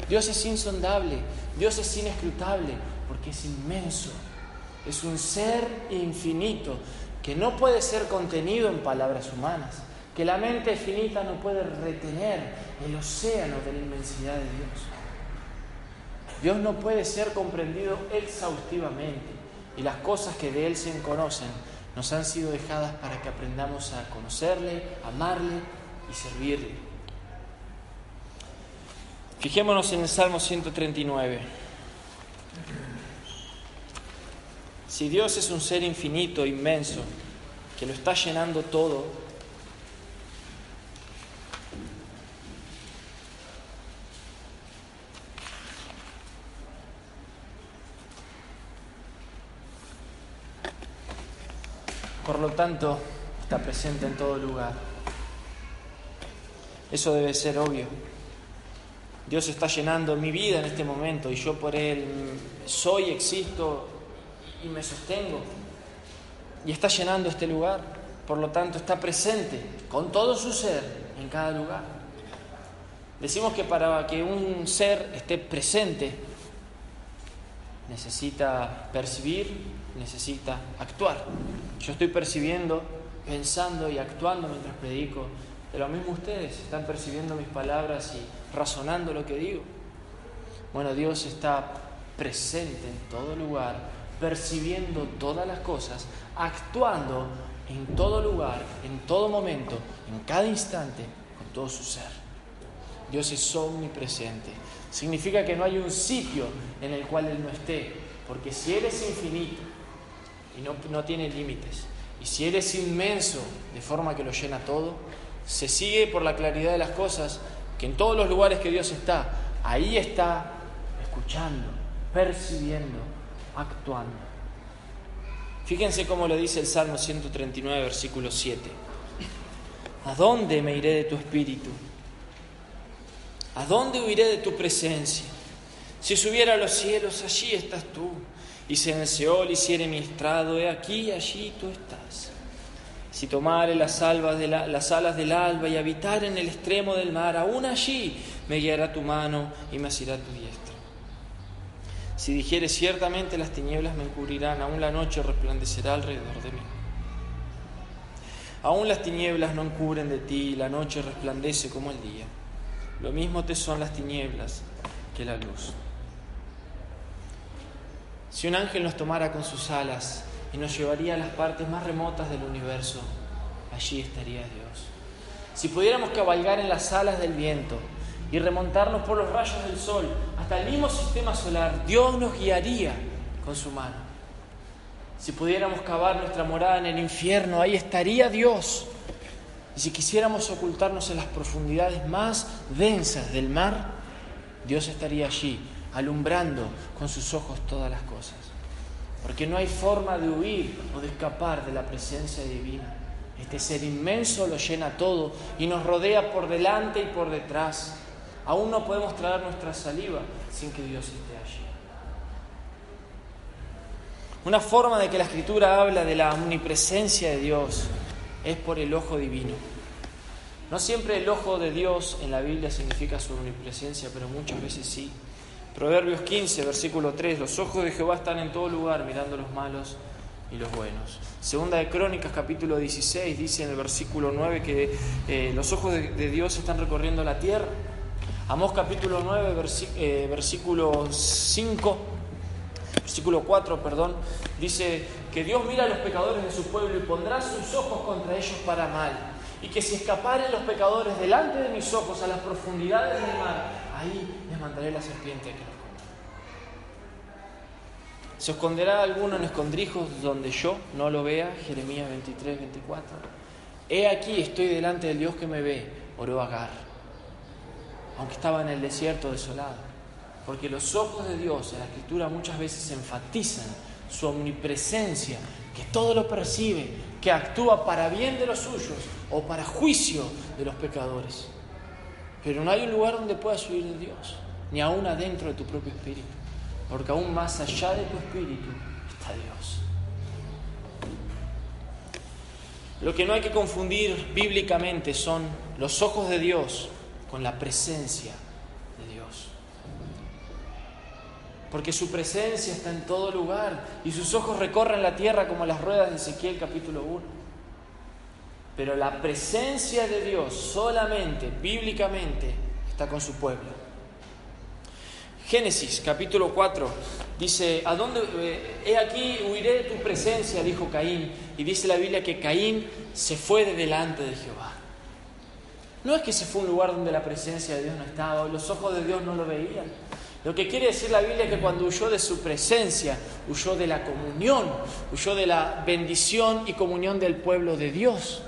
Dios es insondable, Dios es inescrutable, porque es inmenso. Es un ser infinito que no puede ser contenido en palabras humanas, que la mente finita no puede retener el océano de la inmensidad de Dios. Dios no puede ser comprendido exhaustivamente y las cosas que de Él se conocen nos han sido dejadas para que aprendamos a conocerle, amarle y servirle. Fijémonos en el Salmo 139. Si Dios es un ser infinito, inmenso, que lo está llenando todo, Por lo tanto, está presente en todo lugar. Eso debe ser obvio. Dios está llenando mi vida en este momento y yo por Él soy, existo y me sostengo. Y está llenando este lugar. Por lo tanto, está presente con todo su ser en cada lugar. Decimos que para que un ser esté presente necesita percibir, necesita actuar. Yo estoy percibiendo, pensando y actuando mientras predico. De lo mismo ustedes están percibiendo mis palabras y razonando lo que digo. Bueno, Dios está presente en todo lugar, percibiendo todas las cosas, actuando en todo lugar, en todo momento, en cada instante, con todo su ser. Dios es omnipresente. Significa que no hay un sitio en el cual Él no esté, porque si Él es infinito, y no, no tiene límites. Y si Él es inmenso, de forma que lo llena todo, se sigue por la claridad de las cosas que en todos los lugares que Dios está, ahí está escuchando, percibiendo, actuando. Fíjense cómo lo dice el Salmo 139, versículo 7. ¿A dónde me iré de tu espíritu? ¿A dónde huiré de tu presencia? Si subiera a los cielos, allí estás tú. Y si en el Seol hiciere mi estrado, he aquí allí tú estás. Si tomare las, de las alas del alba y habitar en el extremo del mar, aún allí me guiará tu mano y me asirá tu diestra. Si dijere ciertamente las tinieblas me encubrirán, aún la noche resplandecerá alrededor de mí. Aún las tinieblas no encubren de ti, la noche resplandece como el día. Lo mismo te son las tinieblas que la luz. Si un ángel nos tomara con sus alas y nos llevaría a las partes más remotas del universo, allí estaría Dios. Si pudiéramos cabalgar en las alas del viento y remontarnos por los rayos del sol hasta el mismo sistema solar, Dios nos guiaría con su mano. Si pudiéramos cavar nuestra morada en el infierno, ahí estaría Dios. Y si quisiéramos ocultarnos en las profundidades más densas del mar, Dios estaría allí alumbrando con sus ojos todas las cosas. Porque no hay forma de huir o de escapar de la presencia divina. Este ser inmenso lo llena todo y nos rodea por delante y por detrás. Aún no podemos traer nuestra saliva sin que Dios esté allí. Una forma de que la escritura habla de la omnipresencia de Dios es por el ojo divino. No siempre el ojo de Dios en la Biblia significa su omnipresencia, pero muchas veces sí. Proverbios 15, versículo 3, los ojos de Jehová están en todo lugar mirando los malos y los buenos. Segunda de Crónicas, capítulo 16, dice en el versículo 9 que eh, los ojos de, Dios están recorriendo la tierra. Amós capítulo 9, eh, versículo 5, versículo 4, perdón, dice que Dios mira a los pecadores de su pueblo y pondrá sus ojos contra ellos para mal. Y que si escaparen los pecadores delante de mis ojos a las profundidades del mar, ahí les mandaré la serpiente que los coma. ¿Se esconderá alguno en escondrijos donde yo no lo vea? Jeremías 23, 24. He aquí, estoy delante del Dios que me ve, oró Agar, aunque estaba en el desierto desolado. Porque los ojos de Dios en la Escritura muchas veces enfatizan su omnipresencia, que todo lo percibe, que actúa para bien de los suyos o para juicio de los pecadores. Pero no hay un lugar donde puedas huir de Dios, ni aún adentro de tu propio espíritu, porque aún más allá de tu espíritu está Dios. Lo que no hay que confundir bíblicamente son los ojos de Dios con la presencia porque su presencia está en todo lugar y sus ojos recorren la tierra como las ruedas de Ezequiel capítulo 1. Pero la presencia de Dios solamente, bíblicamente, está con su pueblo. Génesis capítulo 4 dice, ¿a dónde? Eh, he aquí, huiré de tu presencia, dijo Caín. Y dice la Biblia que Caín se fue de delante de Jehová. No es que se fue un lugar donde la presencia de Dios no estaba, los ojos de Dios no lo veían. Lo que quiere decir la Biblia es que cuando huyó de su presencia, huyó de la comunión, huyó de la bendición y comunión del pueblo de Dios.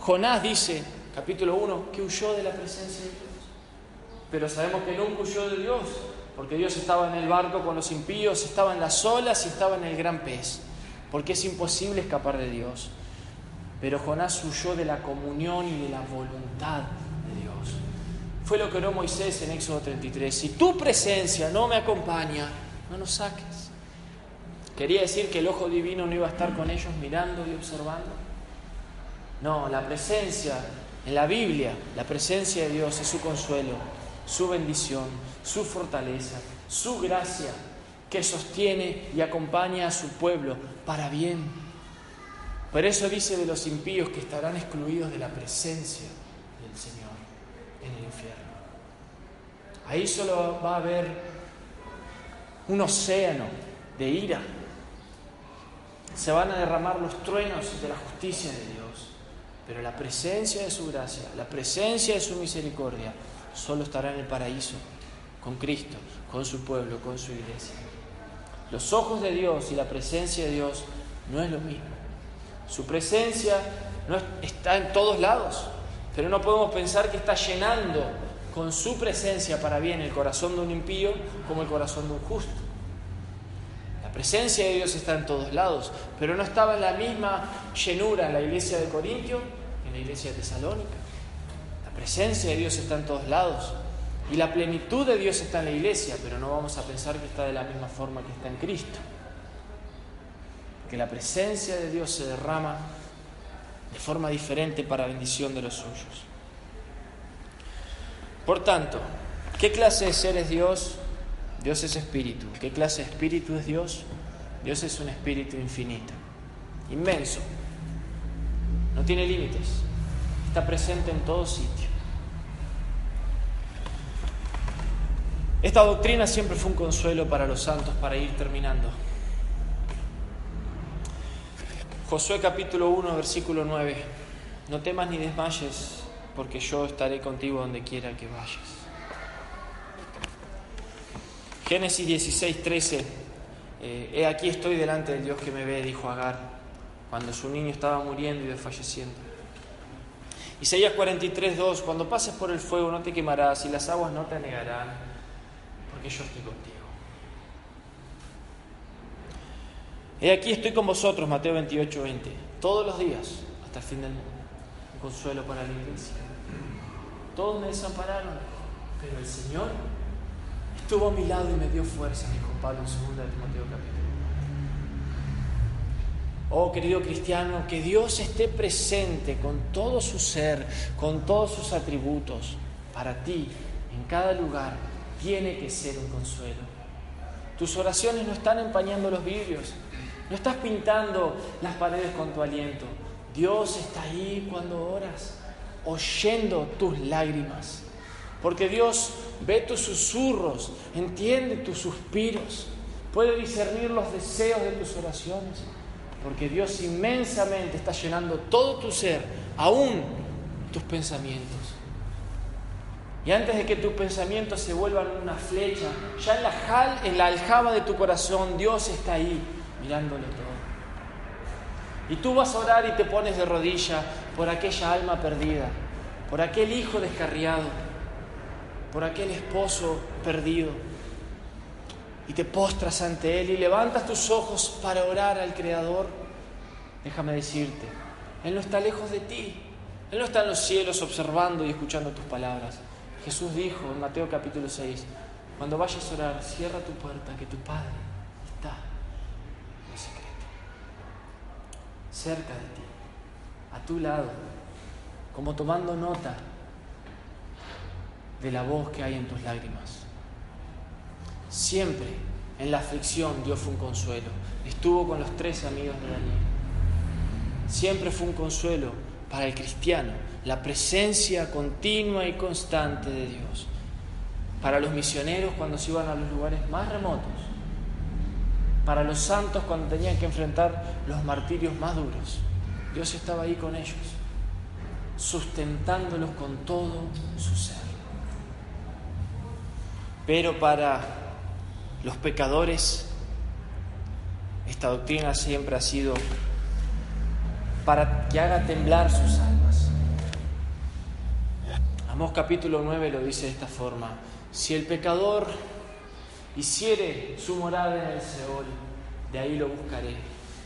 Jonás dice, capítulo 1, que huyó de la presencia de Dios. Pero sabemos que nunca huyó de Dios, porque Dios estaba en el barco con los impíos, estaba en las olas y estaba en el gran pez, porque es imposible escapar de Dios. Pero Jonás huyó de la comunión y de la voluntad fue lo que oró Moisés en Éxodo 33. Si tu presencia no me acompaña, no nos saques. ¿Quería decir que el ojo divino no iba a estar con ellos mirando y observando? No, la presencia en la Biblia, la presencia de Dios es su consuelo, su bendición, su fortaleza, su gracia que sostiene y acompaña a su pueblo para bien. Por eso dice de los impíos que estarán excluidos de la presencia del Señor en el infierno. Ahí solo va a haber un océano de ira. Se van a derramar los truenos de la justicia de Dios. Pero la presencia de su gracia, la presencia de su misericordia, solo estará en el paraíso, con Cristo, con su pueblo, con su iglesia. Los ojos de Dios y la presencia de Dios no es lo mismo. Su presencia no está en todos lados. Pero no podemos pensar que está llenando con su presencia para bien el corazón de un impío como el corazón de un justo. La presencia de Dios está en todos lados, pero no estaba en la misma llenura en la iglesia de Corintio en la iglesia de Tesalónica. La presencia de Dios está en todos lados y la plenitud de Dios está en la iglesia, pero no vamos a pensar que está de la misma forma que está en Cristo. Que la presencia de Dios se derrama de forma diferente para bendición de los suyos. Por tanto, ¿qué clase de ser es Dios? Dios es espíritu. ¿Qué clase de espíritu es Dios? Dios es un espíritu infinito, inmenso, no tiene límites, está presente en todo sitio. Esta doctrina siempre fue un consuelo para los santos para ir terminando. Josué capítulo 1, versículo 9. No temas ni desmayes, porque yo estaré contigo donde quiera que vayas. Génesis 16, 13. Eh, he aquí estoy delante del Dios que me ve, dijo Agar, cuando su niño estaba muriendo y desfalleciendo. Isaías 43, 2. Cuando pases por el fuego no te quemarás y las aguas no te anegarán, porque yo estoy contigo. He aquí estoy con vosotros, Mateo 28, 20, todos los días hasta el fin del mundo. Un consuelo para la iglesia. Todos me desampararon, pero el Señor estuvo a mi lado y me dio fuerza, dijo Pablo en 2 de Timoteo capítulo 1. Oh querido cristiano, que Dios esté presente con todo su ser, con todos sus atributos, para ti, en cada lugar, tiene que ser un consuelo. Tus oraciones no están empañando los vidrios, no estás pintando las paredes con tu aliento. Dios está ahí cuando oras, oyendo tus lágrimas. Porque Dios ve tus susurros, entiende tus suspiros. puede discernir los deseos de tus oraciones, porque Dios inmensamente está llenando todo tu ser, aún tus pensamientos. Y antes de que tus pensamientos se vuelvan una flecha, ya en la, en la aljaba de tu corazón Dios está ahí mirándolo todo. Y tú vas a orar y te pones de rodilla por aquella alma perdida, por aquel hijo descarriado, por aquel esposo perdido. Y te postras ante Él y levantas tus ojos para orar al Creador. Déjame decirte, Él no está lejos de ti. Él no está en los cielos observando y escuchando tus palabras. Jesús dijo en Mateo capítulo 6, cuando vayas a orar, cierra tu puerta, que tu Padre está en secreto, cerca de ti, a tu lado, como tomando nota de la voz que hay en tus lágrimas. Siempre en la aflicción Dios fue un consuelo. Estuvo con los tres amigos de Daniel. Siempre fue un consuelo para el cristiano la presencia continua y constante de Dios. Para los misioneros cuando se iban a los lugares más remotos. Para los santos cuando tenían que enfrentar los martirios más duros. Dios estaba ahí con ellos, sustentándolos con todo su ser. Pero para los pecadores, esta doctrina siempre ha sido para que haga temblar sus almas. Amós capítulo 9 lo dice de esta forma, si el pecador hiciere su morada en el Seol, de ahí lo buscaré.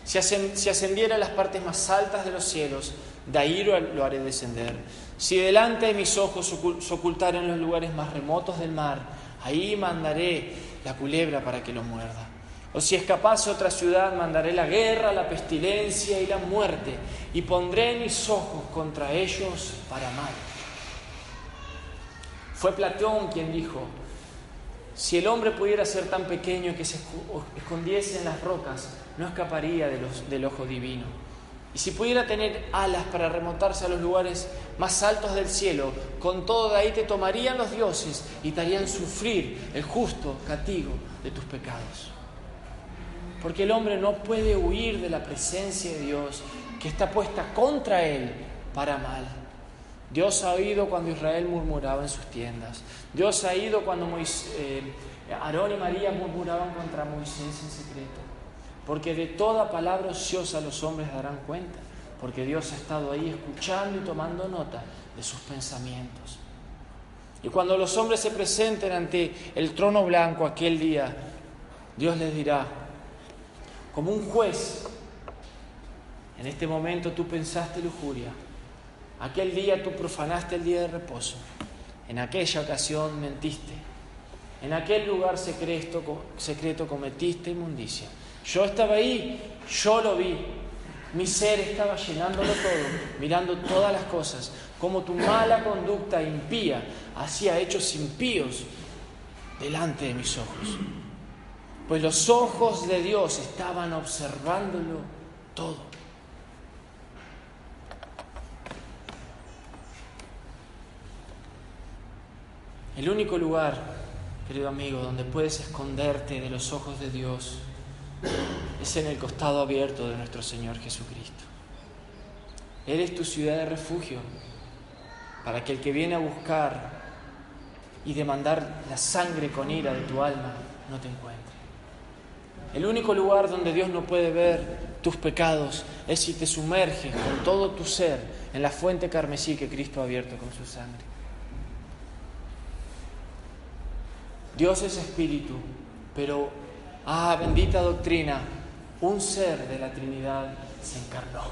Si, ascendiera a las partes más altas de los cielos, de ahí lo haré descender. Si delante de mis ojos se ocultara los lugares más remotos del mar, ahí mandaré la culebra para que lo muerda. O si escapase a otra ciudad, mandaré la guerra, la pestilencia y la muerte, y pondré mis ojos contra ellos para mal. Fue Platón quien dijo, si el hombre pudiera ser tan pequeño que se escondiese en las rocas, no escaparía del ojo divino. Y si pudiera tener alas para remontarse a los lugares más altos del cielo, con todo de ahí te tomarían los dioses y te harían sufrir el justo castigo de tus pecados. Porque el hombre no puede huir de la presencia de Dios que está puesta contra él para mal. Dios ha oído cuando Israel murmuraba en sus tiendas. Dios ha oído cuando eh, Aarón y María murmuraban contra Moisés en secreto. Porque de toda palabra ociosa los hombres darán cuenta. Porque Dios ha estado ahí escuchando y tomando nota de sus pensamientos. Y cuando los hombres se presenten ante el trono blanco aquel día, Dios les dirá, como un juez, en este momento tú pensaste lujuria, aquel día tú profanaste el día de reposo, en aquella ocasión mentiste, en aquel lugar secreto, cometiste inmundicia. Yo estaba ahí, yo lo vi, mi ser estaba llenándolo todo, mirando todas las cosas, como tu mala conducta impía hacía hechos impíos delante de mis ojos pues los ojos de Dios estaban observándolo todo. El único lugar, querido amigo, donde puedes esconderte de los ojos de Dios es en el costado abierto de nuestro Señor Jesucristo. Él es tu ciudad de refugio para que el que viene a buscar y demandar la sangre con ira de tu alma no te encuentre. El único lugar donde Dios no puede ver tus pecados es si te sumerges con todo tu ser en la fuente carmesí que Cristo ha abierto con su sangre. Dios es espíritu, pero, ah, bendita doctrina, un ser de la Trinidad se encarnó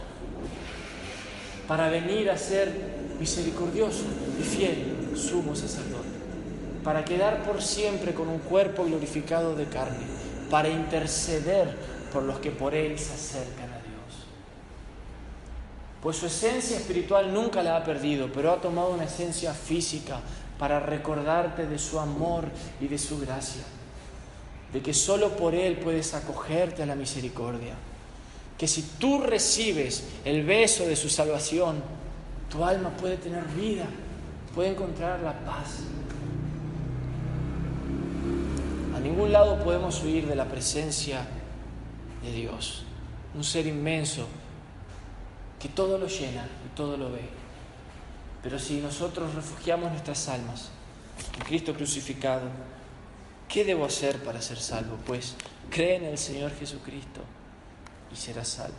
para venir a ser misericordioso y fiel sumo sacerdote, para quedar por siempre con un cuerpo glorificado de carne para interceder por los que por Él se acercan a Dios. Pues su esencia espiritual nunca la ha perdido, pero ha tomado una esencia física para recordarte de su amor y de su gracia, de que solo por Él puedes acogerte a la misericordia, que si tú recibes el beso de su salvación, tu alma puede tener vida, puede encontrar la paz ningún lado podemos huir de la presencia de Dios, un ser inmenso que todo lo llena y todo lo ve. Pero si nosotros refugiamos nuestras almas en Cristo crucificado, ¿qué debo hacer para ser salvo? Pues cree en el Señor Jesucristo y serás salvo.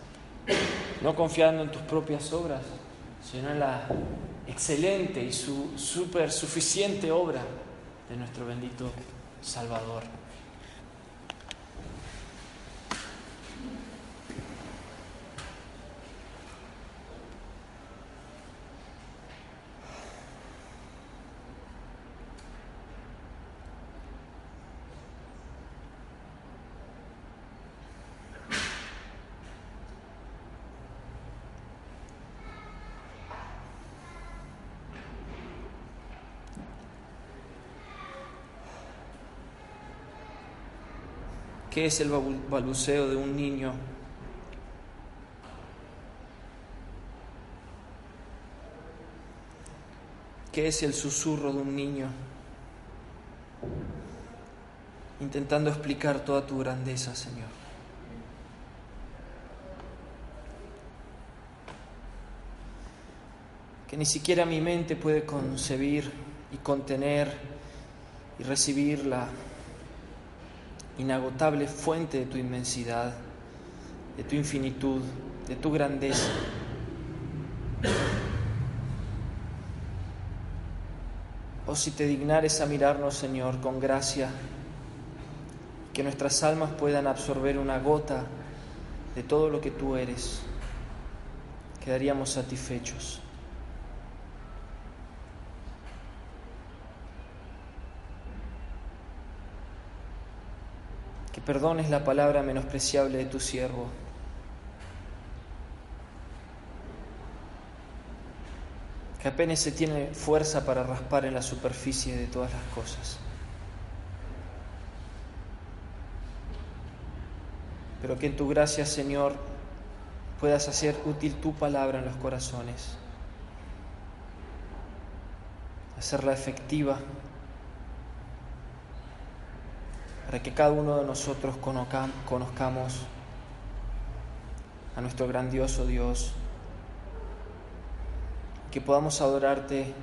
No confiando en tus propias obras, sino en la excelente y su super suficiente obra de nuestro bendito Salvador. ¿Qué es el balbuceo de un niño? ¿Qué es el susurro de un niño? Intentando explicar toda tu grandeza, Señor. Que ni siquiera mi mente puede concebir y contener y recibir la inagotable fuente de tu inmensidad, de tu infinitud, de tu grandeza. Oh, si te dignares a mirarnos, Señor, con gracia, que nuestras almas puedan absorber una gota de todo lo que tú eres, quedaríamos satisfechos. Perdones la palabra menospreciable de tu siervo. Que apenas se tiene fuerza para raspar en la superficie de todas las cosas. Pero que en tu gracia, Señor, puedas hacer útil tu palabra en los corazones, hacerla efectiva para que cada uno de nosotros conozcamos a nuestro grandioso Dios, que podamos adorarte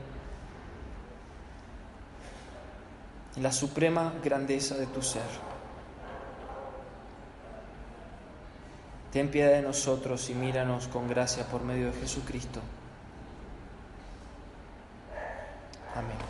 en la suprema grandeza de tu ser. Ten piedad de nosotros y míranos con gracia por medio de Jesucristo. Amén.